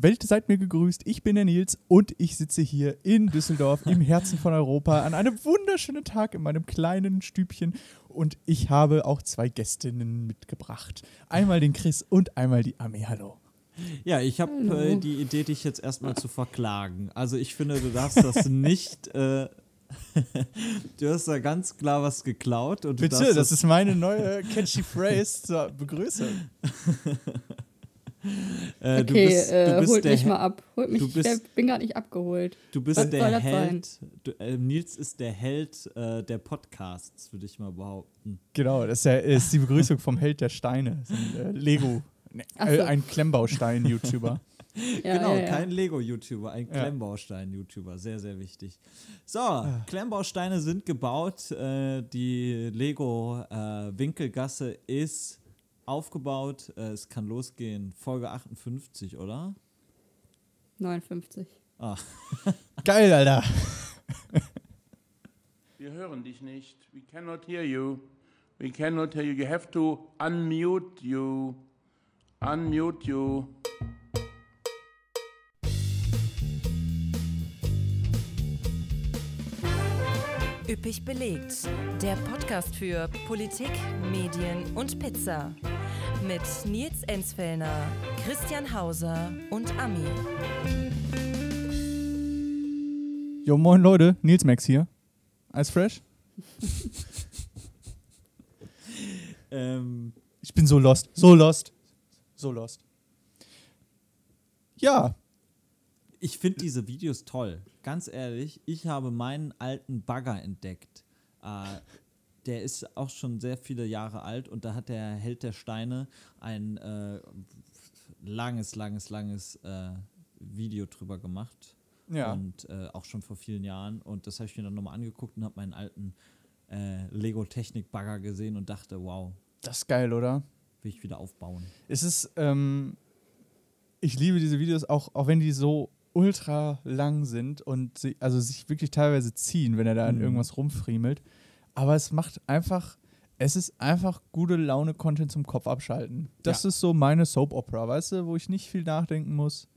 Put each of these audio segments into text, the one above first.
Welt, seid mir gegrüßt. Ich bin der Nils und ich sitze hier in Düsseldorf im Herzen von Europa an einem wunderschönen Tag in meinem kleinen Stübchen und ich habe auch zwei Gästinnen mitgebracht. Einmal den Chris und einmal die Ami. Hallo. Ja, ich habe äh, die Idee, dich jetzt erstmal zu verklagen. Also ich finde, du darfst das nicht. Äh, du hast da ganz klar was geklaut. Und Bitte, das, das ist meine neue catchy Phrase zur Begrüßung. Äh, okay, du bist, du bist holt mich mal ab. Holt mich, bist, ich bin gar nicht abgeholt. Du bist Was der Held. Du, äh, Nils ist der Held äh, der Podcasts, würde ich mal behaupten. Genau, das ist, ja, ist die Begrüßung vom Held der Steine. Ein, äh, Lego. Ne, so. Ein Klemmbaustein-YouTuber. Ja, genau, ja, ja. kein Lego-YouTuber, ein Klemmbaustein-YouTuber. Sehr, sehr wichtig. So, ah. Klemmbausteine sind gebaut. Äh, die Lego-Winkelgasse ist aufgebaut. Äh, es kann losgehen. Folge 58, oder? 59. Ah. Geil, Alter. Wir hören dich nicht. We cannot hear you. We cannot hear you. You have to unmute you. Unmute you. Üppig belegt. Der Podcast für Politik, Medien und Pizza. Mit Nils Enzfellner, Christian Hauser und Ami. Jo, moin Leute, Nils Max hier. Alles fresh? ähm, ich bin so lost, so lost, so lost. Ja. Ich finde diese Videos toll ganz ehrlich, ich habe meinen alten Bagger entdeckt. Äh, der ist auch schon sehr viele Jahre alt und da hat der Held der Steine ein äh, langes, langes, langes äh, Video drüber gemacht. Ja. Und äh, auch schon vor vielen Jahren. Und das habe ich mir dann nochmal angeguckt und habe meinen alten äh, Lego-Technik-Bagger gesehen und dachte, wow. Das ist geil, oder? Will ich wieder aufbauen. Es ist, ähm, ich liebe diese Videos auch, auch wenn die so ultra lang sind und sie, also sich wirklich teilweise ziehen, wenn er da an mhm. irgendwas rumfriemelt. Aber es macht einfach, es ist einfach gute Laune-Content zum Kopf abschalten. Das ja. ist so meine Soap-Opera, weißt du, wo ich nicht viel nachdenken muss.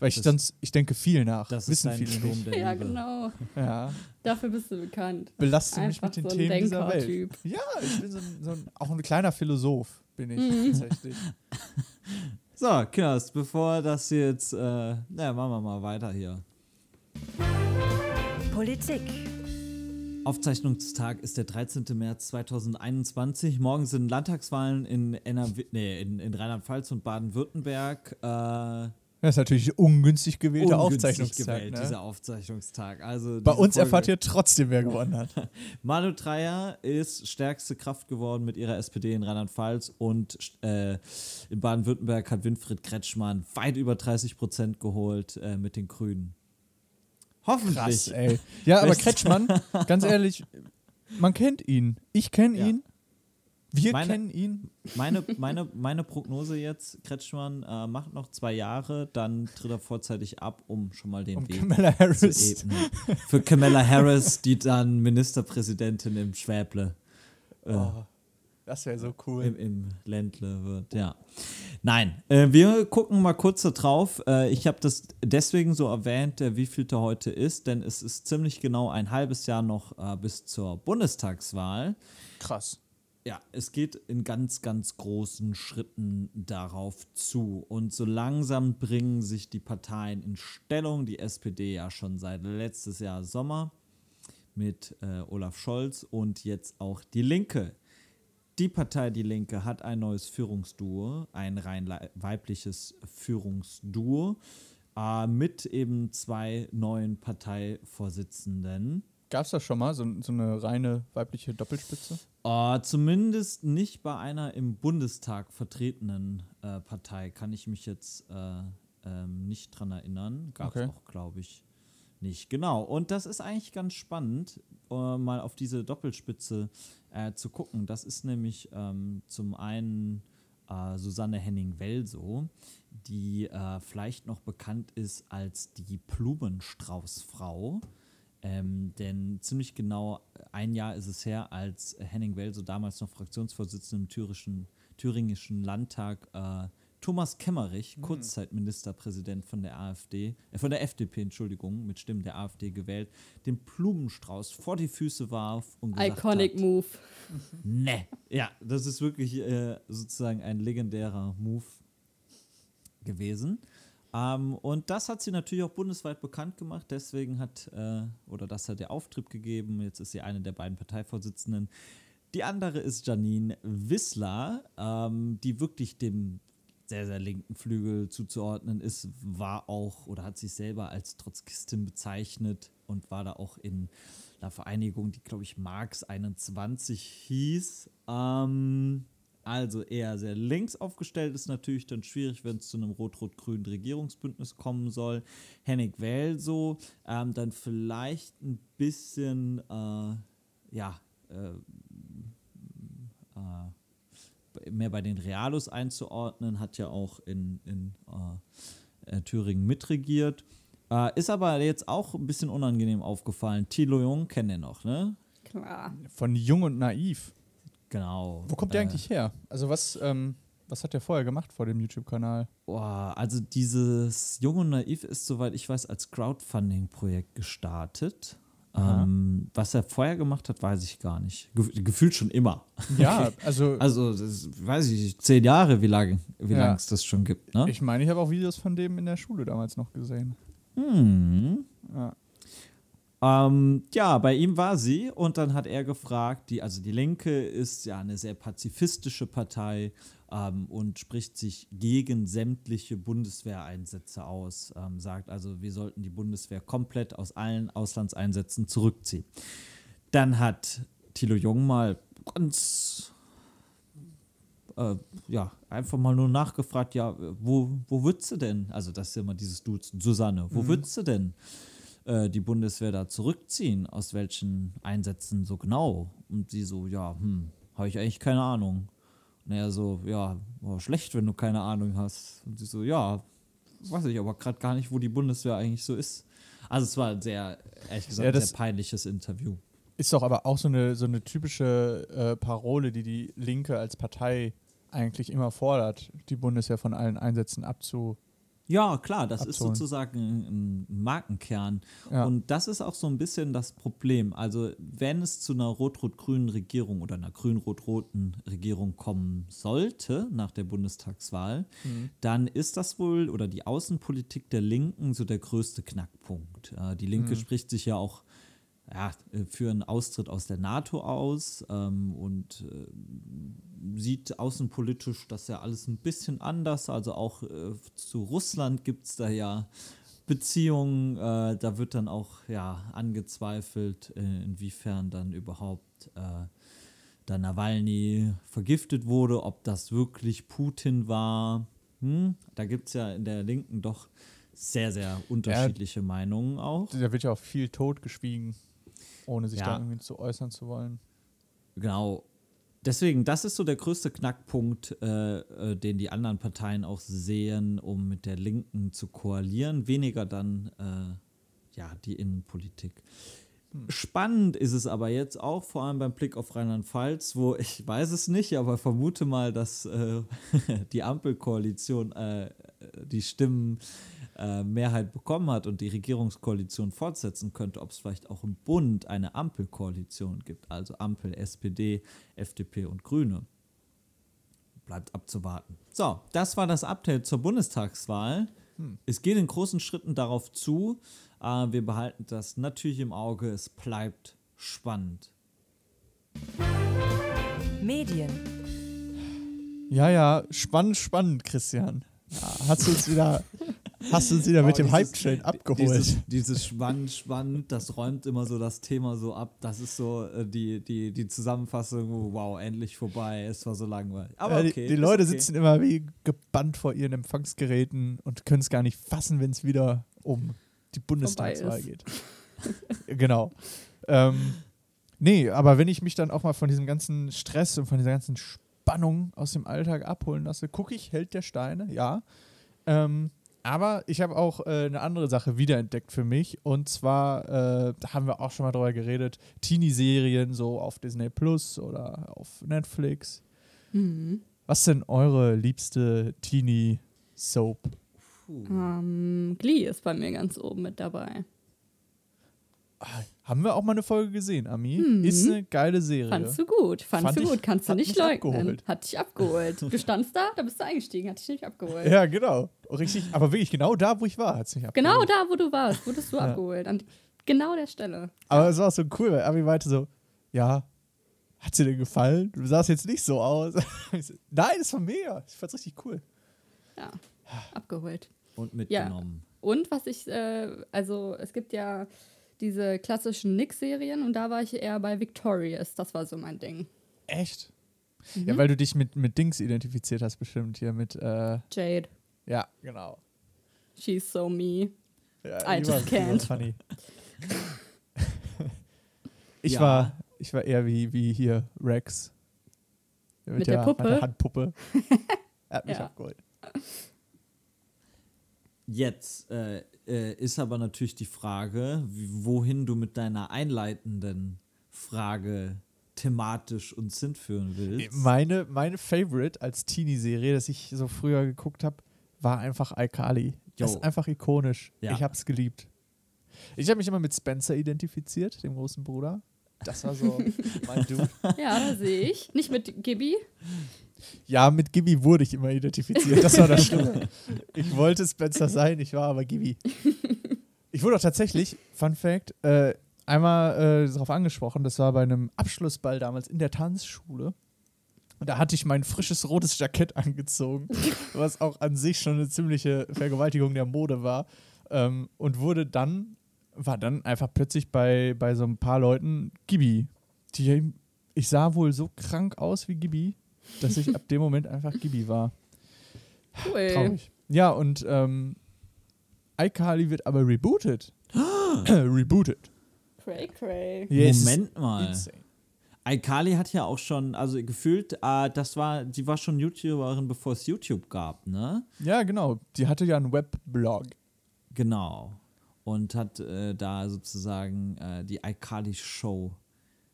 Weil ich, sonst, ich denke viel nach. Das wissen ist viele Strom nicht. Ja, genau. Ja. Dafür bist du bekannt. Belaste mich mit den so Themen dieser Welt. Ja, ich bin so ein, so ein, auch ein kleiner Philosoph, bin ich mhm. tatsächlich. So, Kinders, bevor das jetzt, äh, na, machen wir mal weiter hier. Politik. Aufzeichnungstag ist der 13. März 2021. Morgen sind Landtagswahlen in, NRW, nee, in, in Rheinland-Pfalz und Baden-Württemberg. Äh, das ist natürlich ungünstig gewählter ungünstig Aufzeichnungstag. Gewählt, ne? dieser Aufzeichnungstag. Also Bei uns Folge erfahrt ihr trotzdem, wer gewonnen hat. Manu Dreyer ist stärkste Kraft geworden mit ihrer SPD in Rheinland-Pfalz und äh, in Baden-Württemberg hat Winfried Kretschmann weit über 30 Prozent geholt äh, mit den Grünen. Hoffentlich. Krass, ey. Ja, aber Kretschmann, ganz ehrlich, man kennt ihn. Ich kenne ja. ihn. Wir meine, kennen ihn. Meine, meine, meine Prognose jetzt, Kretschmann äh, macht noch zwei Jahre, dann tritt er vorzeitig ab, um schon mal den um Weg Kamala Harris. zu ebnen. Für Kamala Harris, die dann Ministerpräsidentin im Schwäble. Äh, oh, das wäre so cool. Im, Im Ländle wird, ja. Nein, äh, wir gucken mal kurz da drauf. Äh, ich habe das deswegen so erwähnt, äh, wie viel da heute ist, denn es ist ziemlich genau ein halbes Jahr noch äh, bis zur Bundestagswahl. Krass. Ja, es geht in ganz, ganz großen Schritten darauf zu. Und so langsam bringen sich die Parteien in Stellung. Die SPD ja schon seit letztes Jahr Sommer mit äh, Olaf Scholz und jetzt auch die Linke. Die Partei Die Linke hat ein neues Führungsduo, ein rein weibliches Führungsduo äh, mit eben zwei neuen Parteivorsitzenden. Gab es das schon mal, so, so, eine reine weibliche Doppelspitze? Uh, zumindest nicht bei einer im Bundestag vertretenen äh, Partei, kann ich mich jetzt äh, ähm, nicht dran erinnern. Gab es okay. auch, glaube ich, nicht. Genau. Und das ist eigentlich ganz spannend, uh, mal auf diese Doppelspitze äh, zu gucken. Das ist nämlich ähm, zum einen äh, Susanne Henning-Welso, die äh, vielleicht noch bekannt ist als die Blumenstraußfrau. Ähm, denn ziemlich genau ein Jahr ist es her, als Henning Welso damals noch Fraktionsvorsitzender im thüringischen, thüringischen Landtag äh, Thomas Kemmerich, mhm. Kurzzeitministerpräsident von der AfD, äh, von der FDP, Entschuldigung, mit Stimmen der AfD gewählt, den Blumenstrauß vor die Füße warf und gesagt Iconic hat, Move. Ne, ja, das ist wirklich äh, sozusagen ein legendärer Move gewesen. Ähm, und das hat sie natürlich auch bundesweit bekannt gemacht. Deswegen hat, äh, oder das hat der Auftrieb gegeben. Jetzt ist sie eine der beiden Parteivorsitzenden. Die andere ist Janine Wissler, ähm, die wirklich dem sehr, sehr linken Flügel zuzuordnen ist, war auch oder hat sich selber als Trotzkistin bezeichnet und war da auch in einer Vereinigung, die, glaube ich, Marx 21 hieß. Ähm, also eher sehr links aufgestellt ist natürlich dann schwierig, wenn es zu einem rot-rot-grünen Regierungsbündnis kommen soll. Hennig Welso, ähm, dann vielleicht ein bisschen, äh, ja, äh, äh, mehr bei den Realos einzuordnen, hat ja auch in, in äh, äh, Thüringen mitregiert. Äh, ist aber jetzt auch ein bisschen unangenehm aufgefallen. Thilo Jung kennt ihr noch, ne? Klar. Von Jung und Naiv. Genau. Wo kommt der äh, eigentlich her? Also was, ähm, was hat der vorher gemacht vor dem YouTube-Kanal? Boah, also dieses Jung und Naiv ist, soweit ich weiß, als Crowdfunding-Projekt gestartet. Ähm, was er vorher gemacht hat, weiß ich gar nicht. Ge gefühlt schon immer. Ja, also. also, das, weiß ich zehn Jahre, wie lange wie ja. es das schon gibt. Ne? Ich meine, ich habe auch Videos von dem in der Schule damals noch gesehen. Hm. Ja. Ähm, ja, bei ihm war sie und dann hat er gefragt, die, also die Linke ist ja eine sehr pazifistische Partei ähm, und spricht sich gegen sämtliche Bundeswehreinsätze aus, ähm, sagt also, wir sollten die Bundeswehr komplett aus allen Auslandseinsätzen zurückziehen. Dann hat Thilo Jung mal ganz äh, ja, einfach mal nur nachgefragt, ja, wo, wo würdest du denn, also das ist ja immer dieses Duzen, Susanne, wo mhm. würdest du denn äh, die Bundeswehr da zurückziehen, aus welchen Einsätzen so genau? Und sie so, ja, hm, habe ich eigentlich keine Ahnung. Und er so, ja, oh, schlecht, wenn du keine Ahnung hast. Und sie so, ja, weiß ich aber gerade gar nicht, wo die Bundeswehr eigentlich so ist. Also es war ein sehr, ehrlich gesagt, ja, sehr peinliches Interview. Ist doch aber auch so eine, so eine typische äh, Parole, die die Linke als Partei eigentlich immer fordert, die Bundeswehr von allen Einsätzen abzu, ja, klar, das abzuholen. ist sozusagen ein Markenkern. Ja. Und das ist auch so ein bisschen das Problem. Also, wenn es zu einer rot-rot-grünen Regierung oder einer grün-rot-roten Regierung kommen sollte nach der Bundestagswahl, mhm. dann ist das wohl oder die Außenpolitik der Linken so der größte Knackpunkt. Die Linke mhm. spricht sich ja auch ja, äh, für einen Austritt aus der NATO aus ähm, und äh, sieht außenpolitisch das ja alles ein bisschen anders. Also auch äh, zu Russland gibt es da ja Beziehungen. Äh, da wird dann auch ja angezweifelt, äh, inwiefern dann überhaupt äh, da Nawalny vergiftet wurde, ob das wirklich Putin war. Hm? Da gibt es ja in der Linken doch sehr, sehr unterschiedliche ja, Meinungen auch. Da wird ja auch viel totgeschwiegen, ohne sich ja. da irgendwie zu äußern zu wollen. Genau deswegen, das ist so der größte Knackpunkt, äh, äh, den die anderen Parteien auch sehen, um mit der Linken zu koalieren. Weniger dann äh, ja die Innenpolitik. Hm. Spannend ist es aber jetzt auch, vor allem beim Blick auf Rheinland-Pfalz, wo ich weiß es nicht, aber vermute mal, dass äh, die Ampelkoalition äh, die Stimmen äh, Mehrheit bekommen hat und die Regierungskoalition fortsetzen könnte, ob es vielleicht auch im Bund eine Ampelkoalition gibt, also Ampel, SPD, FDP und Grüne. Bleibt abzuwarten. So, das war das Update zur Bundestagswahl. Hm. Es geht in großen Schritten darauf zu. Äh, wir behalten das natürlich im Auge. Es bleibt spannend. Medien. Ja, ja, spannend, spannend, Christian. Ja, hast du uns wieder Hast du sie da mit dem Hype-Train abgeholt? Dieses, dieses spannend, spannend, das räumt immer so das Thema so ab. Das ist so äh, die, die, die Zusammenfassung, wow, endlich vorbei, es war so langweilig. Aber okay. Die, die Leute okay. sitzen immer wie gebannt vor ihren Empfangsgeräten und können es gar nicht fassen, wenn es wieder um die Bundestagswahl geht. genau. Ähm, nee, aber wenn ich mich dann auch mal von diesem ganzen Stress und von dieser ganzen Spannung aus dem Alltag abholen lasse, gucke ich, hält der Steine, ja. Ähm, aber ich habe auch äh, eine andere Sache wiederentdeckt für mich. Und zwar, äh, da haben wir auch schon mal drüber geredet, Teenie-Serien so auf Disney Plus oder auf Netflix. Mhm. Was denn eure liebste Teenie-Soap? Um, ähm, Glee ist bei mir ganz oben mit dabei. Haben wir auch mal eine Folge gesehen, Ami? Mhm. Ist eine geile Serie. Fandst du gut, fandst Fand du gut, kannst du nicht leugnen. Abgeholt. Hat dich abgeholt. Du standst da, da bist du eingestiegen, hat dich nicht abgeholt. Ja, genau. Richtig, aber wirklich genau da, wo ich war, hat es mich abgeholt. Genau da, wo du warst, wurdest du ja. abgeholt. An genau der Stelle. Aber es war so cool, weil Ami meinte so, ja, hat sie dir gefallen? Du sahst jetzt nicht so aus. Nein, das war mega. Ich fand's richtig cool. Ja, abgeholt. Und mitgenommen. Ja. Und was ich, äh, also es gibt ja diese klassischen Nick-Serien und da war ich eher bei Victorious. Das war so mein Ding. Echt? Mhm. Ja, weil du dich mit, mit Dings identifiziert hast, bestimmt hier mit. Äh Jade. Ja, genau. She's so me. Ja, I just can't. Funny. ich, ja. war, ich war eher wie, wie hier Rex. Mit, mit der, der, Puppe? der Handpuppe. er hat mich ja. abgeholt. Jetzt äh, äh, ist aber natürlich die Frage, wohin du mit deiner einleitenden Frage thematisch uns hinführen willst. Meine, meine Favorite als Teenie-Serie, das ich so früher geguckt habe, war einfach iCarly. Das ist einfach ikonisch. Ja. Ich habe es geliebt. Ich habe mich immer mit Spencer identifiziert, dem großen Bruder. Das war so mein Dude. Ja, da sehe ich. Nicht mit Gibby. Ja, mit Gibby wurde ich immer identifiziert. Das war das Schlimme. Ich wollte Spencer sein, ich war aber Gibby. Ich wurde auch tatsächlich, Fun Fact, äh, einmal äh, darauf angesprochen, das war bei einem Abschlussball damals in der Tanzschule. Und da hatte ich mein frisches rotes Jackett angezogen, was auch an sich schon eine ziemliche Vergewaltigung der Mode war. Ähm, und wurde dann, war dann einfach plötzlich bei, bei so ein paar Leuten Gibi. Die, ich sah wohl so krank aus wie Gibi, dass ich ab dem Moment einfach Gibi war. Cool. Traurig. Ja, und ähm, iCarly wird aber rebooted. rebooted. Cray, cray. Yes. Moment mal. Insane. iCarly hat ja auch schon, also gefühlt, äh, das war, die war schon YouTuberin, bevor es YouTube gab, ne? Ja, genau. Die hatte ja einen Webblog. Genau. Und hat äh, da sozusagen äh, die iCarly Show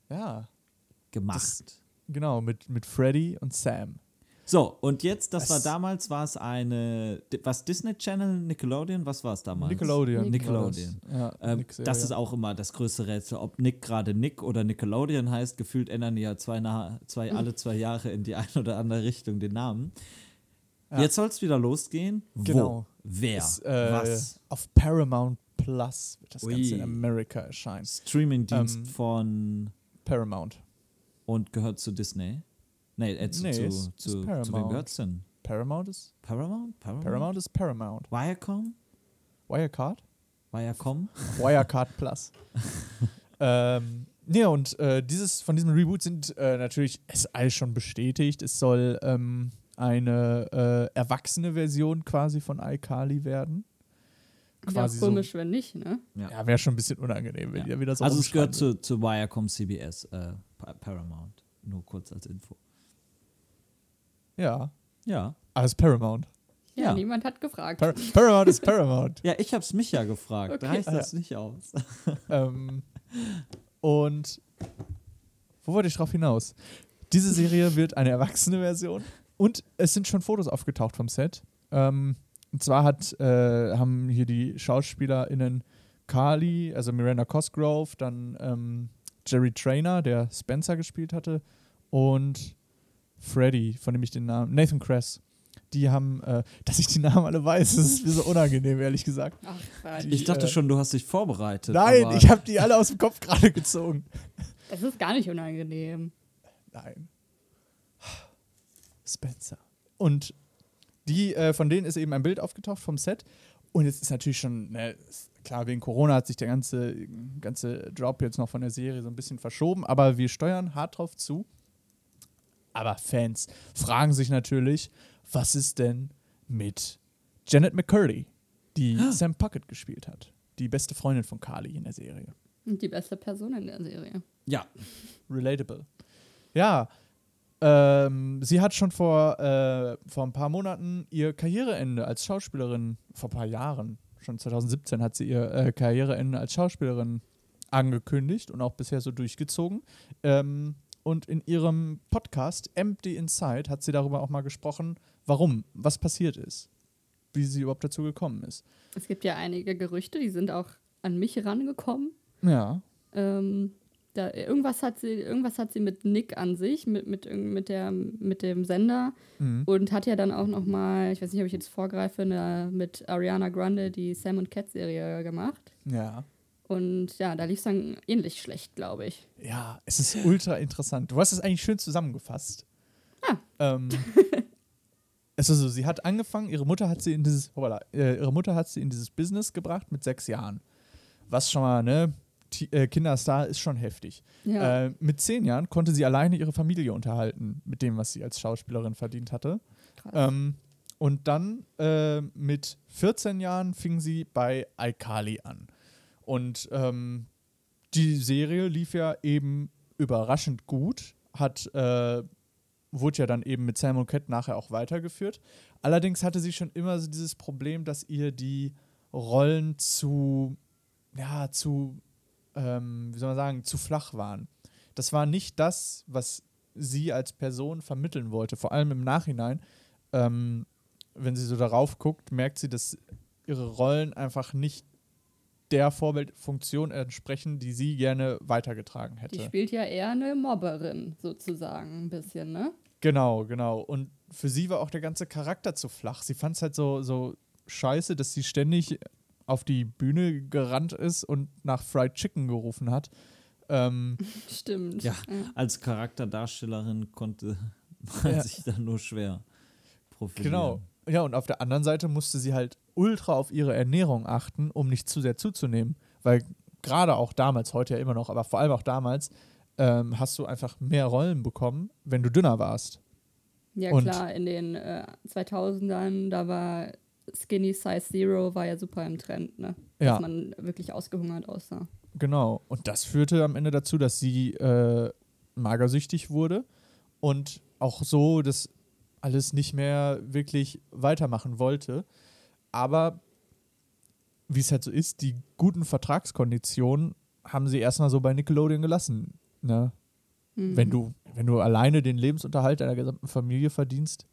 ja. gemacht. Das, Genau, mit, mit Freddy und Sam. So, und jetzt, das, das war damals, war es eine, was Disney Channel, Nickelodeon, was war es damals? Nickelodeon. Nickelodeon. Ja, ähm, das ist auch immer das größte Rätsel, ob Nick gerade Nick oder Nickelodeon heißt. Gefühlt ändern die ja zwei, zwei, alle zwei Jahre in die eine oder andere Richtung den Namen. Ja. Jetzt soll es wieder losgehen. Genau. Wo? Wer? Ist, äh, was? Auf Paramount Plus wird das Ui. Ganze in Amerika erscheinen. Streamingdienst ähm, von Paramount und gehört zu Disney. Nee, äh, zu, nee, zu, ist, zu, ist zu wem gehört es denn? Paramount ist? Paramount? Paramount? Paramount ist Paramount. Viacom? Wirecard? Viacom? Wirecard Plus. ähm, ja, und äh, dieses, von diesem Reboot sind äh, natürlich, es ist alles schon bestätigt, es soll ähm, eine äh, erwachsene Version quasi von iCarly werden. Quasi wäre komisch, so, wenn nicht, ne? Ja, ja wäre schon ein bisschen unangenehm, wenn ja. ihr wieder so Also es gehört zu, zu Viacom CBS, äh, Paramount. Nur kurz als Info. Ja. Ja. Alles Paramount. Ja, ja, niemand hat gefragt. Par Paramount ist Paramount. ja, ich hab's mich ja gefragt. Okay. Da heißt das ja. nicht aus. ähm, und wo wollte ich drauf hinaus? Diese Serie wird eine erwachsene Version und es sind schon Fotos aufgetaucht vom Set. Ähm, und zwar hat, äh, haben hier die SchauspielerInnen Carly, also Miranda Cosgrove, dann ähm, Jerry Trainer, der Spencer gespielt hatte, und Freddy, von dem ich den Namen, Nathan Kress. Die haben, äh, dass ich die Namen alle weiß, das ist mir so unangenehm, ehrlich gesagt. Ach, die, ich dachte äh, schon, du hast dich vorbereitet. Nein, ich habe die alle aus dem Kopf gerade gezogen. Das ist gar nicht unangenehm. Nein. Spencer. Und die, äh, von denen ist eben ein Bild aufgetaucht vom Set. Und jetzt ist natürlich schon, ne, klar, wegen Corona hat sich der ganze, ganze Drop jetzt noch von der Serie so ein bisschen verschoben, aber wir steuern hart drauf zu. Aber Fans fragen sich natürlich, was ist denn mit Janet McCurdy, die ah. Sam Puckett gespielt hat? Die beste Freundin von Carly in der Serie. Und die beste Person in der Serie. Ja. Relatable. Ja, ähm, sie hat schon vor, äh, vor ein paar Monaten ihr Karriereende als Schauspielerin, vor ein paar Jahren, schon 2017 hat sie ihr äh, Karriereende als Schauspielerin angekündigt und auch bisher so durchgezogen. Ähm, und in ihrem Podcast Empty Inside hat sie darüber auch mal gesprochen, warum, was passiert ist, wie sie überhaupt dazu gekommen ist. Es gibt ja einige Gerüchte, die sind auch an mich rangekommen. Ja. Ähm, da, irgendwas, hat sie, irgendwas hat sie mit Nick an sich, mit, mit, mit, der, mit dem Sender Mhm. und hat ja dann auch noch mal, ich weiß nicht, ob ich jetzt vorgreife, eine, mit Ariana Grande die Sam und Cat Serie gemacht. Ja. Und ja, da lief es dann ähnlich schlecht, glaube ich. Ja, es ist ultra interessant. Du hast es eigentlich schön zusammengefasst. Ah. Ähm, es ist so, sie hat angefangen, ihre Mutter hat sie in dieses, hoppala, äh, ihre Mutter hat sie in dieses Business gebracht mit sechs Jahren. Was schon mal, ne, äh, Kinderstar ist schon heftig. Ja. Äh, mit zehn Jahren konnte sie alleine ihre Familie unterhalten, mit dem, was sie als Schauspielerin verdient hatte. Ähm, und dann äh, mit 14 Jahren fing sie bei iCarly an. Und ähm, die Serie lief ja eben überraschend gut, hat, äh, wurde ja dann eben mit Sam und Cat nachher auch weitergeführt. Allerdings hatte sie schon immer so dieses Problem, dass ihr die Rollen zu, ja, zu, ähm, wie soll man sagen, zu flach waren. Das war nicht das, was sie als Person vermitteln wollte. Vor allem im Nachhinein, ähm, wenn sie so darauf guckt, merkt sie, dass ihre Rollen einfach nicht der Vorbildfunktion entsprechen, die sie gerne weitergetragen die hätte. spielt ja eher eine Mobberin, sozusagen, ein bisschen, ne? Genau, genau. Und für sie war auch der ganze Charakter zu flach. Sie fand es halt so, so scheiße, dass sie ständig auf die Bühne gerannt ist und nach Fried Chicken gerufen hat. Ähm, Stimmt. Ja, als Charakterdarstellerin konnte man Ja. sich da nur schwer profilieren. genau. Ja, und auf der anderen Seite musste sie halt ultra auf ihre Ernährung achten, um nicht zu sehr zuzunehmen. Weil gerade auch damals, heute ja immer noch, aber vor allem auch damals, ähm, hast du einfach mehr Rollen bekommen, wenn du dünner warst. Ja, Und- klar, in den äh, 2000ern, da war Skinny Size Zero war ja super im Trend, ne? Ja. Dass man wirklich ausgehungert aussah. Genau. Und das führte am Ende dazu, dass sie äh, magersüchtig wurde und auch so das alles nicht mehr wirklich weitermachen wollte. Aber wie es halt so ist, die guten Vertragskonditionen haben sie erstmal so bei Nickelodeon gelassen. Ne? Mhm. Wenn, du, wenn du alleine den Lebensunterhalt deiner gesamten Familie verdienst,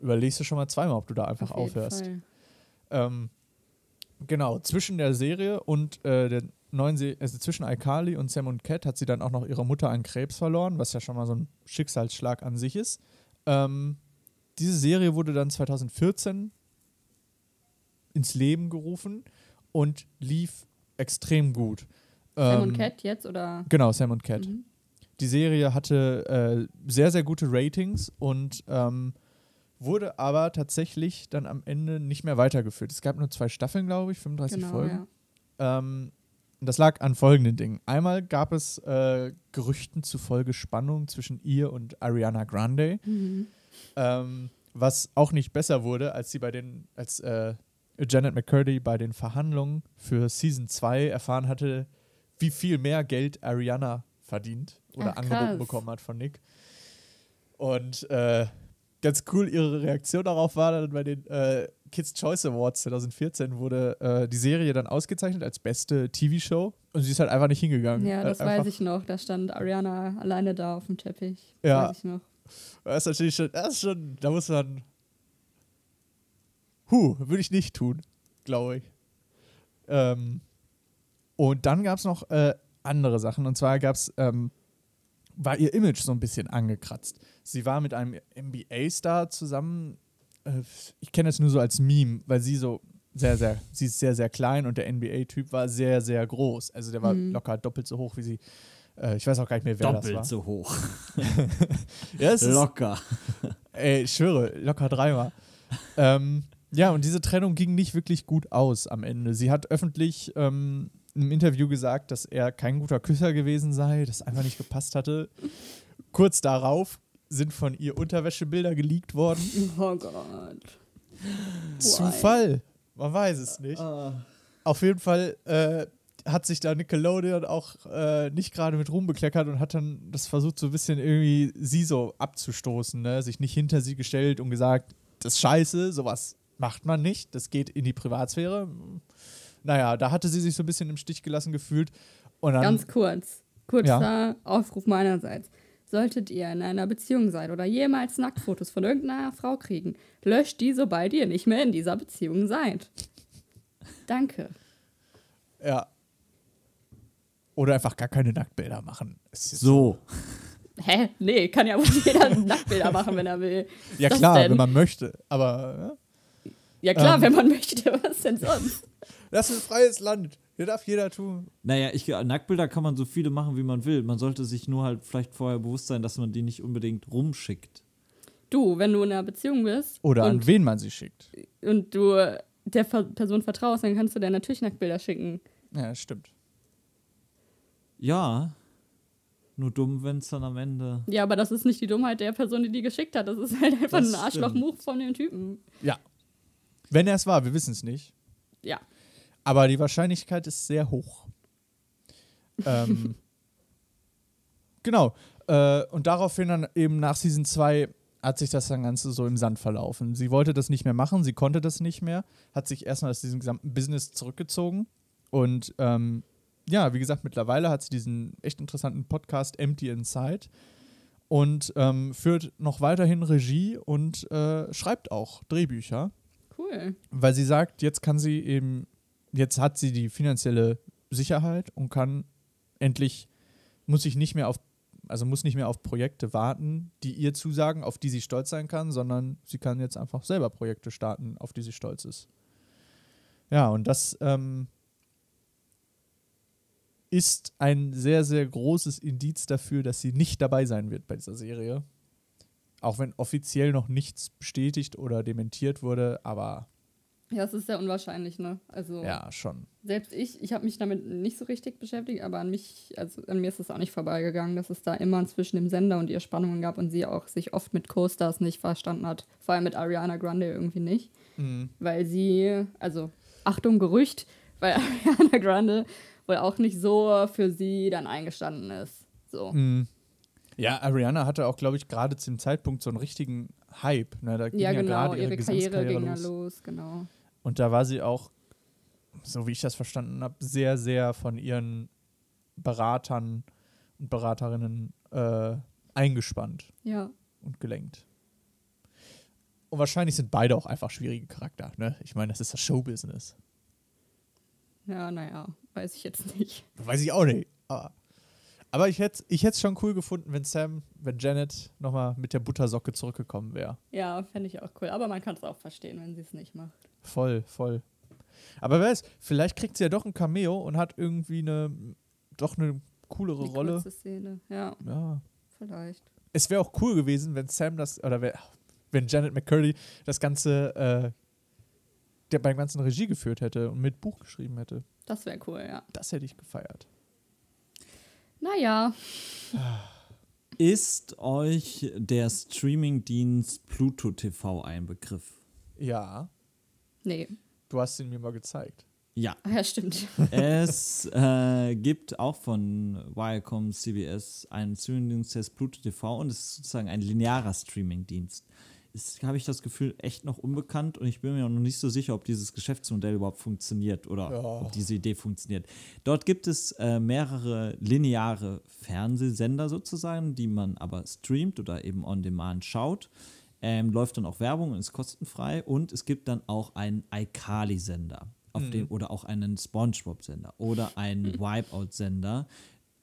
überlegst du schon mal zweimal, ob du da einfach Auf aufhörst. Ähm, genau, zwischen der Serie und äh, der neuen Serie, also zwischen iCarly und Sam und Cat hat sie dann auch noch ihre Mutter an Krebs verloren, was ja schon mal so ein Schicksalsschlag an sich ist. Ähm, diese Serie wurde dann 2014 ins Leben gerufen und lief extrem gut. Sam Ähm, und Cat jetzt oder? Genau, Sam und Cat. Mhm. Die Serie hatte äh, sehr, sehr gute Ratings und ähm, wurde aber tatsächlich dann am Ende nicht mehr weitergeführt. Es gab nur zwei Staffeln, glaube ich, 35 Genau, Folgen. ja. Ähm, das lag an folgenden Dingen. Einmal gab es äh, Gerüchten zufolge Spannung zwischen ihr und Ariana Grande, Mhm. ähm, was auch nicht besser wurde, als sie bei den, als äh, Janet McCurdy bei den Verhandlungen für Season 2 erfahren hatte, wie viel mehr Geld Ariana verdient oder Ach, angeboten bekommen hat von Nick. Und äh, ganz cool, ihre Reaktion darauf war dann bei den äh, Kids Choice Awards 2014 wurde äh, die Serie dann ausgezeichnet als beste TV-Show und sie ist halt einfach nicht hingegangen. Ja, das einfach, weiß ich noch. Da stand Ariana alleine da auf dem Teppich. Ja. Weiß ich noch. Das ist natürlich schon, das ist schon, da muss man. Huh, würde ich nicht tun, glaube ich. Ähm, und dann gab es noch äh, andere Sachen. Und zwar gab es, ähm, war ihr Image so ein bisschen angekratzt. Sie war mit einem NBA-Star zusammen. Äh, ich kenne es nur so als Meme, weil sie so sehr, sehr, sie ist sehr, sehr klein und der NBA-Typ war sehr, sehr groß. Also der war Mhm. locker doppelt so hoch wie sie. Äh, ich weiß auch gar nicht mehr, wer das war. Doppelt so hoch. Ja, es ist, Locker. Ey, ich schwöre, locker dreimal. ähm, ja, und diese Trennung ging nicht wirklich gut aus am Ende. Sie hat öffentlich ähm, im Interview gesagt, dass er kein guter Küsser gewesen sei, das einfach nicht gepasst hatte. Kurz darauf sind von ihr Unterwäschebilder geleakt worden. Oh Gott. Zufall. Man weiß es nicht. Auf jeden Fall äh, hat sich da Nickelodeon auch äh, nicht gerade mit Ruhm bekleckert und hat dann das versucht, so ein bisschen irgendwie sie so abzustoßen, ne? sich nicht hinter sie gestellt und gesagt, das ist scheiße, sowas macht man nicht, das geht in die Privatsphäre. Naja, da hatte sie sich so ein bisschen im Stich gelassen gefühlt. Und dann, Ganz kurz. Kurzer Ja. Aufruf meinerseits. Solltet ihr in einer Beziehung sein oder jemals Nacktfotos von irgendeiner Frau kriegen, löscht die, sobald ihr nicht mehr in dieser Beziehung seid. Danke. Ja. Oder einfach gar keine Nacktbilder machen. So. Hä? Nee, kann ja wohl jeder Nacktbilder machen, wenn er will. Ja, klar, denn? wenn man möchte. Aber Ja klar, Ähm. wenn man möchte, was denn sonst? Das ist ein freies Land. Hier darf jeder tun. Naja, ich, Nacktbilder kann man so viele machen, wie man will. Man sollte sich nur halt vielleicht vorher bewusst sein, dass man die nicht unbedingt rumschickt. Du, wenn du in einer Beziehung bist Oder an und, wen man sie schickt. und du der Person vertraust, dann kannst du dir natürlich Nacktbilder schicken. Ja, das stimmt. Ja. Nur dumm, wenn es dann am Ende. Ja, aber das ist nicht die Dummheit der Person, die die geschickt hat. Das ist halt einfach Das ein Arschloch-Move von dem Typen. Ja. Wenn er es war, wir wissen es nicht. Ja. Aber die Wahrscheinlichkeit ist sehr hoch. ähm, genau. Äh, und daraufhin dann eben nach Season 2 hat sich das dann Ganze so im Sand verlaufen. Sie wollte das nicht mehr machen, sie konnte das nicht mehr, hat sich erstmal aus diesem gesamten Business zurückgezogen. Und ähm, ja, wie gesagt, mittlerweile hat sie diesen echt interessanten Podcast Empty Inside und ähm, führt noch weiterhin Regie und äh, schreibt auch Drehbücher Cool. weil sie sagt, jetzt kann sie eben, jetzt hat sie die finanzielle Sicherheit und kann endlich, muss sich nicht mehr auf, also muss nicht mehr auf Projekte warten, die ihr zusagen, auf die sie stolz sein kann, sondern sie kann jetzt einfach selber Projekte starten, auf die sie stolz ist. Ja, und das ähm, ist ein sehr, sehr großes Indiz dafür, dass sie nicht dabei sein wird bei dieser Serie. Auch wenn offiziell noch nichts bestätigt oder dementiert wurde, aber Ja, das ist sehr unwahrscheinlich, ne? Also ja, schon. selbst ich, ich habe mich damit nicht so richtig beschäftigt, aber an mich, also an mir ist es auch nicht vorbeigegangen, dass es da immer zwischen dem Sender und ihr Spannungen gab und sie auch sich oft mit Co-Stars nicht verstanden hat. Vor allem mit Ariana Grande irgendwie nicht. Mhm. Weil sie, also Achtung, Gerücht, weil Ariana Grande wohl auch nicht so für sie dann eingestanden ist. So. Mhm. Ja, Ariana hatte auch, glaube ich, gerade zu dem Zeitpunkt so einen richtigen Hype. Ne? Da ging Ja, ja, genau, gerade ihre, ihre, Karriere Gesangskarriere ging los. los, genau. Und da war sie auch, so wie ich das verstanden habe, sehr, sehr von ihren Beratern und Beraterinnen äh, eingespannt Ja. und gelenkt. Und wahrscheinlich sind beide auch einfach schwierige Charakter. Ne? Ich meine, das ist das Showbusiness. Ja, naja, weiß ich jetzt nicht. Weiß ich auch nicht. Aber, aber ich hätte ich es schon cool gefunden, wenn Sam, wenn Janet nochmal mit der Buttersocke zurückgekommen wäre. Ja, fände ich auch cool. Aber man kann es auch verstehen, wenn sie es nicht macht. Voll, voll. Aber wer weiß, vielleicht kriegt sie ja doch ein Cameo und hat irgendwie eine, doch eine coolere Die Rolle. kurze Szene. Ja, Ja. vielleicht. Es wäre auch cool gewesen, wenn Sam das, oder wenn Janet McCurdy das Ganze, äh, der beim ganzen Regie geführt hätte und mit Buch geschrieben hätte. Das wäre cool, ja. Das hätte ich gefeiert. Naja, Ist euch der Streamingdienst Pluto TV ein Begriff? Ja, nee. du hast ihn mir mal gezeigt. Ja. Ach ja, stimmt. es äh, gibt auch von Viacom CBS einen Streamingdienst, der ist Pluto TV und es ist sozusagen ein linearer Streamingdienst. Ist, habe ich das Gefühl, echt noch unbekannt und ich bin mir noch nicht so sicher, ob dieses Geschäftsmodell überhaupt funktioniert oder Ja. ob diese Idee funktioniert. Dort gibt es äh, mehrere lineare Fernsehsender sozusagen, die man aber streamt oder eben on demand schaut. Ähm, läuft dann auch Werbung und ist kostenfrei und es gibt dann auch einen iCarly-Sender auf dem oder auch einen SpongeBob-Sender oder einen Wipeout-Sender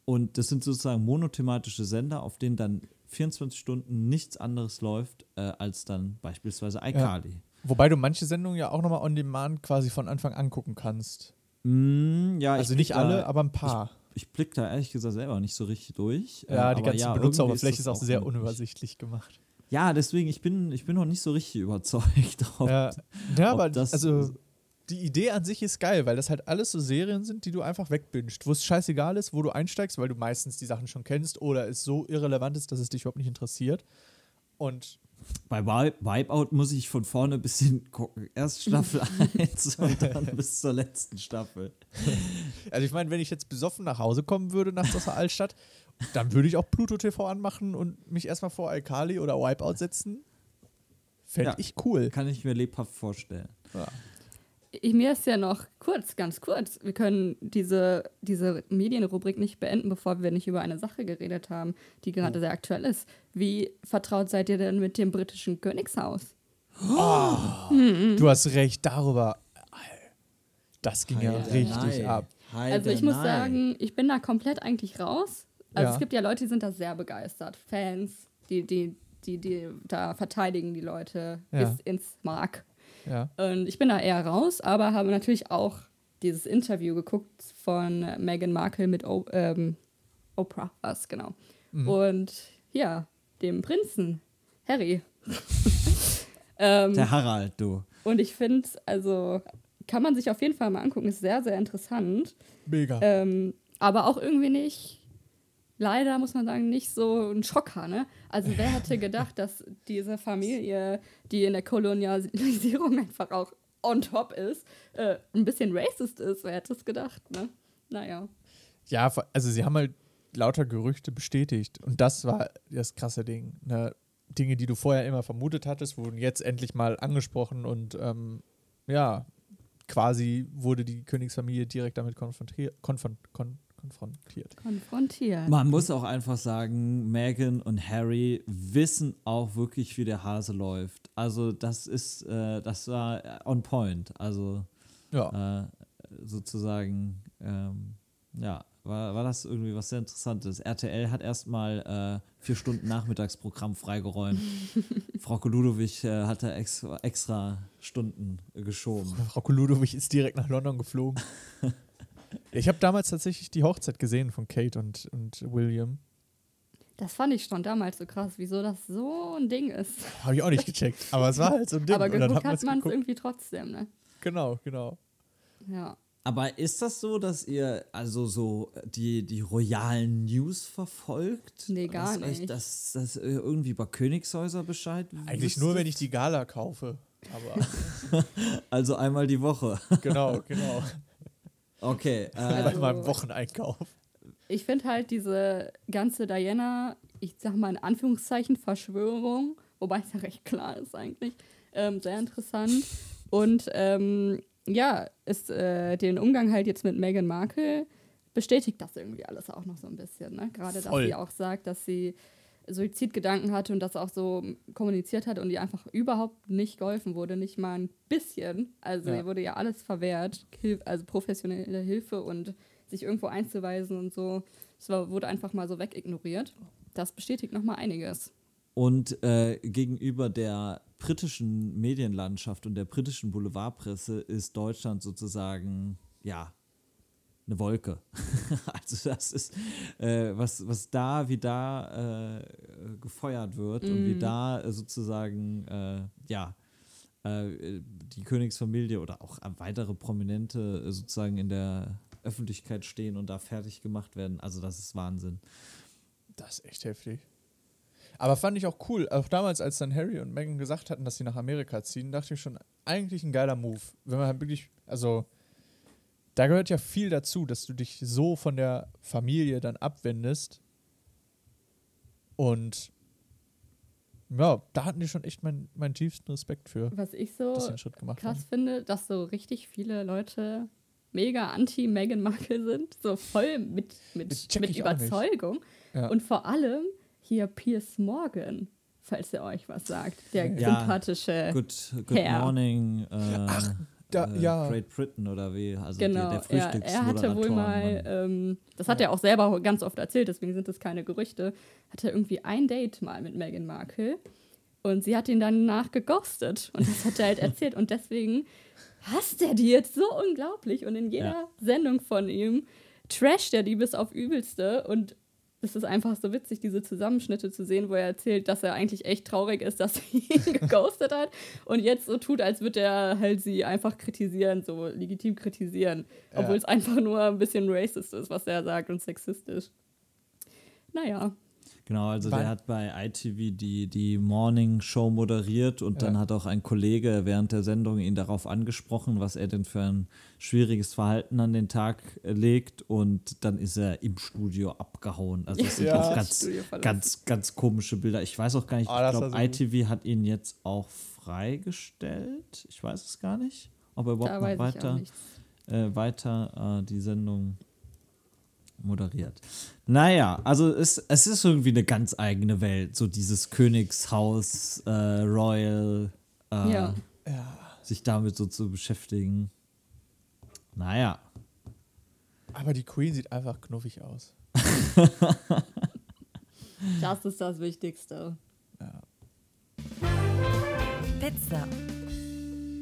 und das sind sozusagen monothematische Sender, auf denen dann 24 Stunden nichts anderes läuft äh, als dann beispielsweise iCarly. Wobei du manche Sendungen ja auch nochmal on demand quasi von Anfang an gucken kannst. Mm, ja, Also ich nicht alle, da, aber ein paar. Ich blick da ehrlich gesagt selber nicht so richtig durch. äh, ja, die aber ganze ja, Benutzeroberfläche ist auch sehr unübersichtlich gemacht. Ja, deswegen, ich bin, ich bin noch nicht so richtig überzeugt. Ob, Ja, ja ob aber das- also die Idee an sich ist geil, weil das halt alles so Serien sind, die du einfach wegbingst, wo es scheißegal ist, wo du einsteigst, weil du meistens die Sachen schon kennst oder es so irrelevant ist, dass es dich überhaupt nicht interessiert. Und Bei Wi- Wipeout muss ich von vorne bis hin gucken. Erst Staffel 1 und dann bis zur letzten Staffel. also ich meine, wenn ich jetzt besoffen nach Hause kommen würde aus der Altstadt, dann würde ich auch Pluto TV anmachen und mich erstmal vor Alkali oder Wipeout setzen. Fände Ja. ich cool. Kann ich mir lebhaft vorstellen. Ja. ich, mir ist ja noch kurz, ganz kurz, wir können diese, diese Medienrubrik nicht beenden, bevor wir nicht über eine Sache geredet haben, die gerade sehr aktuell ist. Wie vertraut seid ihr denn mit dem britischen Königshaus? Du hast recht, darüber. Das ging ja Heidenei. richtig ab. Also ich muss sagen, ich bin da komplett eigentlich raus. Also Ja. es gibt ja Leute, die sind da sehr begeistert. Fans, die, die, die, die da verteidigen die Leute Ja. bis ins Mark. Ja. Und ich bin da eher raus, aber habe natürlich auch dieses Interview geguckt von Meghan Markle mit o ähm, Oprah, was genau. Mhm. Und ja, dem Prinzen, Harry. ähm, Der Harald, du. und ich finde, also kann man sich auf jeden Fall mal angucken, ist sehr, sehr interessant. Mega. Ähm, aber auch irgendwie nicht, leider muss man sagen, nicht so ein Schocker, ne? Also wer hätte gedacht, dass diese Familie, die in der Kolonialisierung einfach auch on top ist, äh, ein bisschen racist ist? Wer hätte es gedacht, ne? Naja. Ja, also sie haben halt lauter Gerüchte bestätigt. Und das war das krasse Ding. Ne? Dinge, die du vorher immer vermutet hattest, wurden jetzt endlich mal angesprochen und ähm, ja, quasi wurde die Königsfamilie direkt damit konfrontiert. Konfron kon konfrontiert. Konfrontiert. Man muss auch einfach sagen, Meghan und Harry wissen auch wirklich, wie der Hase läuft. Also das ist, äh, das war on point. Also Ja. äh, sozusagen, ähm, ja, war, war das irgendwie was sehr Interessantes. RTL hat erstmal äh, vier Stunden Nachmittagsprogramm freigeräumt. Frau Ludowig äh, hat da extra, extra Stunden äh, geschoben. Frau Koludowich ist direkt nach London geflogen. ich habe damals tatsächlich die Hochzeit gesehen von Kate und, und William. Das fand ich schon damals so krass, wieso das so ein Ding ist. Habe ich auch nicht gecheckt, aber es war halt so ein Ding. Aber Und dann geguckt hat man es irgendwie trotzdem, ne? Genau, genau. Ja. Aber ist das so, dass ihr also so die, die royalen News verfolgt? Nee, gar dass Euch nicht. das, das äh, irgendwie über Königshäuser Bescheid? Eigentlich nur, wenn ich die Gala kaufe. Aber Also einmal die Woche. genau, genau. Okay. Äh, Bei meinem Wocheneinkauf. Ich finde halt diese ganze Diana, ich sag mal in Anführungszeichen Verschwörung, wobei es ja recht klar ist eigentlich, ähm, sehr interessant. Und ähm, ja, ist äh, den Umgang halt jetzt mit Meghan Markle bestätigt das irgendwie alles auch noch so ein bisschen. Ne? Gerade, dass sie auch sagt, dass sie Suizidgedanken hatte und das auch so kommuniziert hat und ihr einfach überhaupt nicht geholfen wurde, nicht mal ein bisschen. Also Ja. ihr wurde ja alles verwehrt, Hilf also professionelle Hilfe und sich irgendwo einzuweisen und so. Es war, wurde einfach mal so wegignoriert. Das bestätigt nochmal einiges. Und äh, gegenüber der britischen Medienlandschaft und der britischen Boulevardpresse ist Deutschland sozusagen, ja, eine Wolke. also das ist, äh, was, was da, wie da äh, gefeuert wird und wie da äh, sozusagen, äh, ja, äh, die Königsfamilie oder auch weitere Prominente äh, sozusagen in der Öffentlichkeit stehen und da fertig gemacht werden. Also das ist Wahnsinn. Das ist echt heftig. Aber fand ich auch cool. Auch damals, als dann Harry und Meghan gesagt hatten, dass sie nach Amerika ziehen, dachte ich schon, eigentlich ein geiler Move. Wenn man halt wirklich, also, da gehört ja viel dazu, dass du dich so von der Familie dann abwendest. Und ja, da hatten die schon echt meinen meinen tiefsten Respekt für, Was ich so dass sie den Schritt gemacht krass haben. finde, dass so richtig viele Leute mega anti-Meghan Markle sind. So voll mit, mit, mit. Überzeugung. Ja. Und vor allem hier Piers Morgan, falls er euch was sagt. Der Ja, sympathische. Good, good Herr. morning. Äh, da- äh, ja. Great Britain oder wie? Also Genau, der, der ja, er hatte wohl mal, ähm, das hat er auch selber ganz oft erzählt, deswegen sind das keine Gerüchte, hatte irgendwie ein Date mal mit Meghan Markle und sie hat ihn dann nach geghostet und das hat er halt erzählt und deswegen hasst er die jetzt so unglaublich und in jeder Ja. Sendung von ihm trasht er die bis auf Übelste und es ist einfach so witzig, diese Zusammenschnitte zu sehen, wo er erzählt, dass er eigentlich echt traurig ist, dass sie ihn geghostet hat und jetzt so tut, als würde er halt sie einfach kritisieren, so legitim kritisieren, Ja. obwohl es einfach nur ein bisschen racist ist, was er sagt und sexistisch. Naja, Genau, also Wann- der hat bei ITV die, die Morning Show moderiert und dann Ja. hat auch ein Kollege während der Sendung ihn darauf angesprochen, was er denn für ein schwieriges Verhalten an den Tag äh, legt und dann ist er im Studio abgehauen. Also es sind Ja. auch ganz, ganz, ganz komische Bilder. Ich weiß auch gar nicht, das ich glaube, so gut. ITV hat ihn jetzt auch freigestellt. Ich weiß es gar nicht. ob er überhaupt noch weiter, äh, weiter äh, die Sendung moderiert. Naja, also es, es ist irgendwie eine ganz eigene Welt, so dieses Königshaus, äh, Royal, äh, Ja. sich damit so zu beschäftigen. Naja. Aber die Queen sieht einfach knuffig aus. Das ist das Wichtigste. Pizza.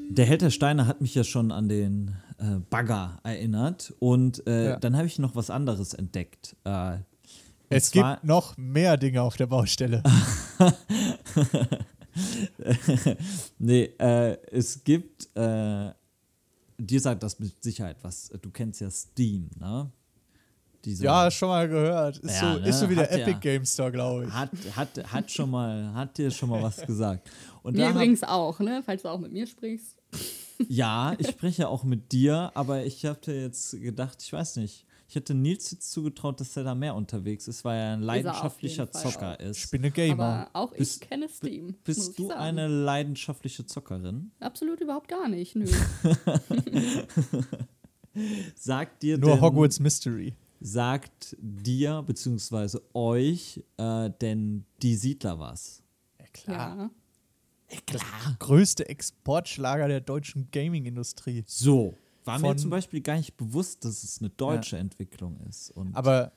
Der Held der Steine hat mich ja schon an den äh, Bagger erinnert und äh, Ja. dann habe ich noch was anderes entdeckt. Äh, Es zwar- gibt noch mehr Dinge auf der Baustelle. nee, äh, es gibt, äh, dir sagt das mit Sicherheit was. Du kennst ja Steam, ne? Diese, ja, schon mal gehört. Ist, Ja, so, ne? ist so wie der Hat ja- Epic Game Store, glaube ich. hat, hat, hat schon mal, hat dir schon mal was gesagt. Und Mir übrigens auch, ne? Falls du auch mit mir sprichst. Ja, ich spreche auch mit dir, aber ich hatte jetzt gedacht, ich weiß nicht. Ich hätte Nils jetzt zugetraut, dass er da mehr unterwegs ist, weil er ein leidenschaftlicher Fall Zocker ist. Ich bin eine Gamer. Aber auch Bist- ich kenne Steam. Bist du sagen. eine leidenschaftliche Zockerin? Absolut überhaupt gar nicht. Nö. Sagt dir Nur denn, Hogwarts Mystery. sagt dir bzw. euch äh, denn die Siedler was? Ja, klar. ja. Klar. Größte Exportschlager der deutschen Gaming-Industrie. So. War mir Von- zum Beispiel gar nicht bewusst, dass es eine deutsche Entwicklung ist. Und Aber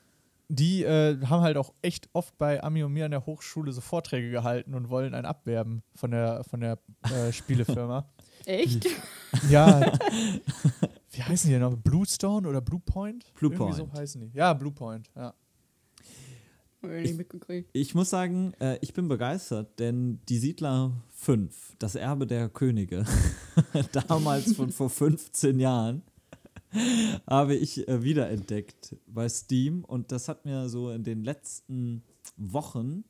die äh, haben halt auch echt oft bei Ami und mir an der Hochschule so Vorträge gehalten und wollen einen abwerben von der, von der äh, Spielefirma. Echt? ja. Wie heißen die denn noch? Bluestone oder Bluepoint? Bluepoint. Irgendwie so heißen die. Ja, Bluepoint. Ja. Ich. Ich muss sagen, äh, ich bin begeistert, denn die Siedler 5, das Erbe der Könige, damals von vor 15 Jahren, habe ich äh, wiederentdeckt bei Steam und das hat mir so in den letzten Wochen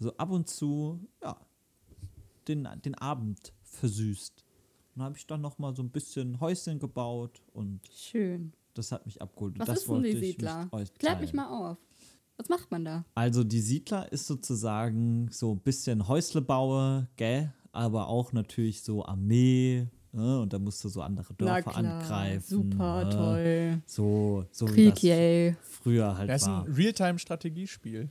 so ab und zu ja, den, den Abend versüßt. Und habe ich dann noch mal so ein bisschen Häuschen gebaut und Schön. das hat mich abgeholt. Was das ist denn die Siedler? Klärt mich mal auf. Was macht man da? Also die Siedler ist sozusagen so ein bisschen Häuslebaue, gell? Aber auch natürlich so Armee, ne? Und da musst du so andere Dörfer angreifen. Super ne? toll. So, so wie Krieg, das yay. früher halt Das ist war. ein Realtime-Strategiespiel.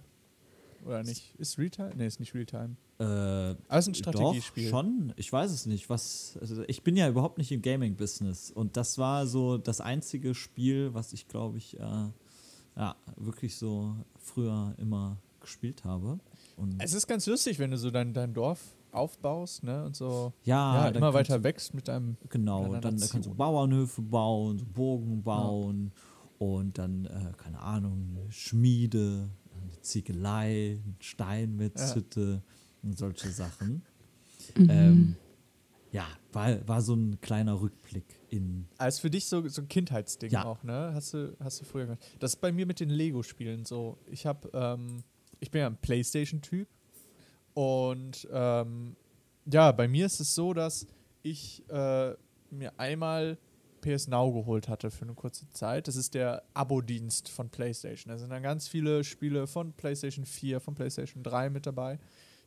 Oder nicht? Ist Realtime? Nee, ist nicht Realtime. Äh, Aber es ist ein Strategiespiel. Doch, schon. Ich weiß es nicht. Was, also ich bin ja überhaupt nicht im Gaming-Business. Und das war so das einzige Spiel, was ich, glaube ich, äh, ja, wirklich so früher immer gespielt habe. Und Es ist ganz lustig, wenn du so dein, dein Dorf aufbaust, ne? Und so ja, ja, dann immer weiter wächst mit deinem. Genau, dann Nation. kannst du Bauernhöfe bauen, so Burgen bauen und dann, äh, keine Ahnung, eine Schmiede, eine Ziegelei, eine Steinmetzhütte und solche Sachen. Ähm, ja, war, war so ein kleiner Rückblick in. Als für dich so, so ein Kindheitsding Ja. auch, ne? Hast du, hast du früher gemacht. Das ist bei mir mit den Lego-Spielen so. Ich habe, ähm, ich bin ja ein Playstation-Typ und ähm, ja, bei mir ist es so, dass ich äh, mir einmal PS Now geholt hatte für eine kurze Zeit. Das ist der Abo-Dienst von PlayStation. Da sind dann ganz viele Spiele von PlayStation 4, von PlayStation 3 mit dabei,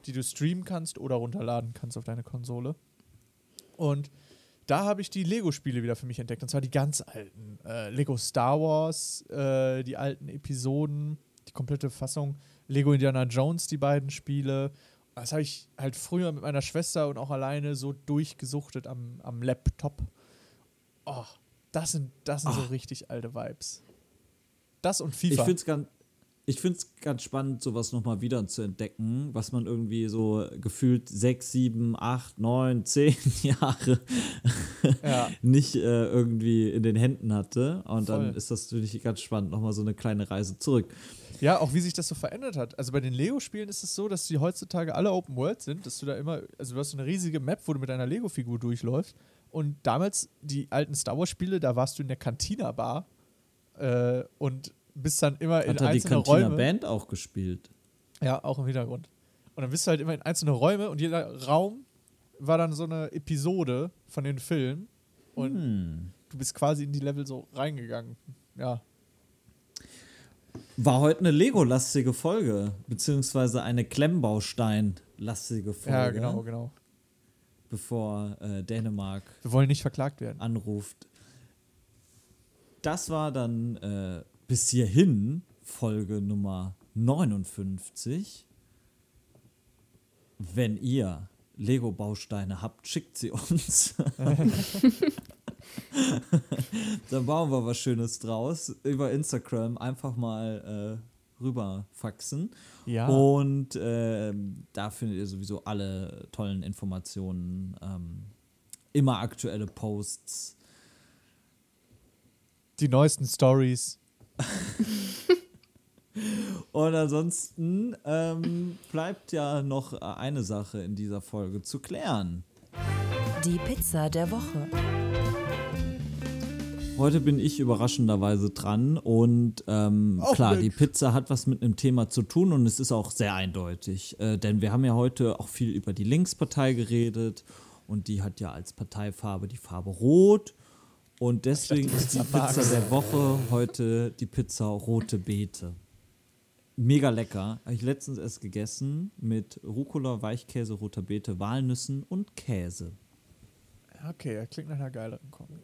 die du streamen kannst oder runterladen kannst auf deine Konsole. Und da habe ich die Lego-Spiele wieder für mich entdeckt. Und zwar die ganz alten. Äh, Lego Star Wars, äh, die alten Episoden, die komplette Fassung. Lego Indiana Jones, die beiden Spiele. Das habe ich halt früher mit meiner Schwester und auch alleine so durchgesuchtet am, am Laptop. Oh, das sind, das sind so Ah. richtig alte Vibes. Das und Ich FIFA. finde es ganz. Ich finde es ganz spannend, sowas nochmal wieder zu entdecken, was man irgendwie so gefühlt sechs, sieben, acht, neun, zehn Jahre ja. nicht äh, irgendwie in den Händen hatte. Und dann Voll. ist das natürlich ganz spannend, nochmal so eine kleine Reise zurück. Ja, auch wie sich das so verändert hat. Also bei den Lego-Spielen ist es so, dass die heutzutage alle Open World sind, dass du da immer, also du hast so eine riesige Map, wo du mit einer Lego-Figur durchläufst. Und damals, die alten Star Wars-Spiele, da warst du in der Cantina-Bar äh, und bist dann immer in Hat die einzelne Räume. Band auch gespielt? Ja, auch im Hintergrund. Und dann bist du halt immer in einzelne Räume und jeder Raum war dann so eine Episode von den Filmen. Und Hm. du bist quasi in die Level so reingegangen. Ja. War heute eine Lego-lastige Folge, beziehungsweise eine Klemmbaustein-lastige Folge. Ja, genau, genau. bevor äh, Dänemark Wir wollen nicht verklagt werden. anruft. Das war dann äh, bis hierhin Folge Nummer 59. Wenn ihr Lego-Bausteine habt, schickt sie uns. Dann bauen wir was Schönes draus. Über Instagram einfach mal äh, rüber faxen. Ja. Und ähm, da findet ihr sowieso alle tollen Informationen, ähm, immer aktuelle Posts. Die neuesten Stories. Und ansonsten ähm, bleibt ja noch eine Sache in dieser Folge zu klären. Die Pizza der Woche. Heute bin ich überraschenderweise dran und ähm, klar, Mensch. die Pizza hat was mit einem Thema zu tun und es ist auch sehr eindeutig, äh, denn wir haben ja heute auch viel über die Linkspartei geredet und die hat ja als Parteifarbe die Farbe Rot und deswegen ist die Pizza der Woche heute die Pizza Rote Beete. Mega lecker. Habe ich letztens erst gegessen mit Rucola, Weichkäse, roter Beete, Walnüssen und Käse. Okay, klingt nach einer geileren Kombi.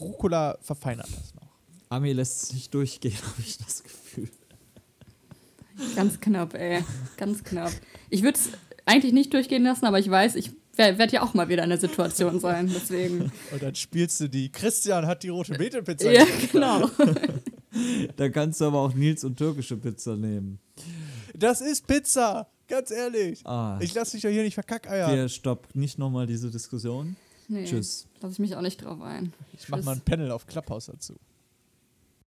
Rucola verfeinert das noch. Ami lässt es nicht durchgehen, habe ich das Gefühl. Ganz knapp, ey. Ganz knapp. Ich würde es eigentlich nicht durchgehen lassen, aber ich weiß, ich werde ja auch mal wieder in der Situation sein. Deswegen. Und dann spielst du die. Christian hat die rote Beete-Pizza. ja, genau. Da kannst du aber auch Nils und türkische Pizza nehmen. Das ist Pizza. Ganz ehrlich. Ah. Ich lasse dich doch hier nicht verkackeiern. Wir stopp nicht nochmal diese Diskussion. Nee, Tschüss. Lass ich mich auch nicht drauf ein. Ich mach mal ein Panel auf Clubhouse dazu.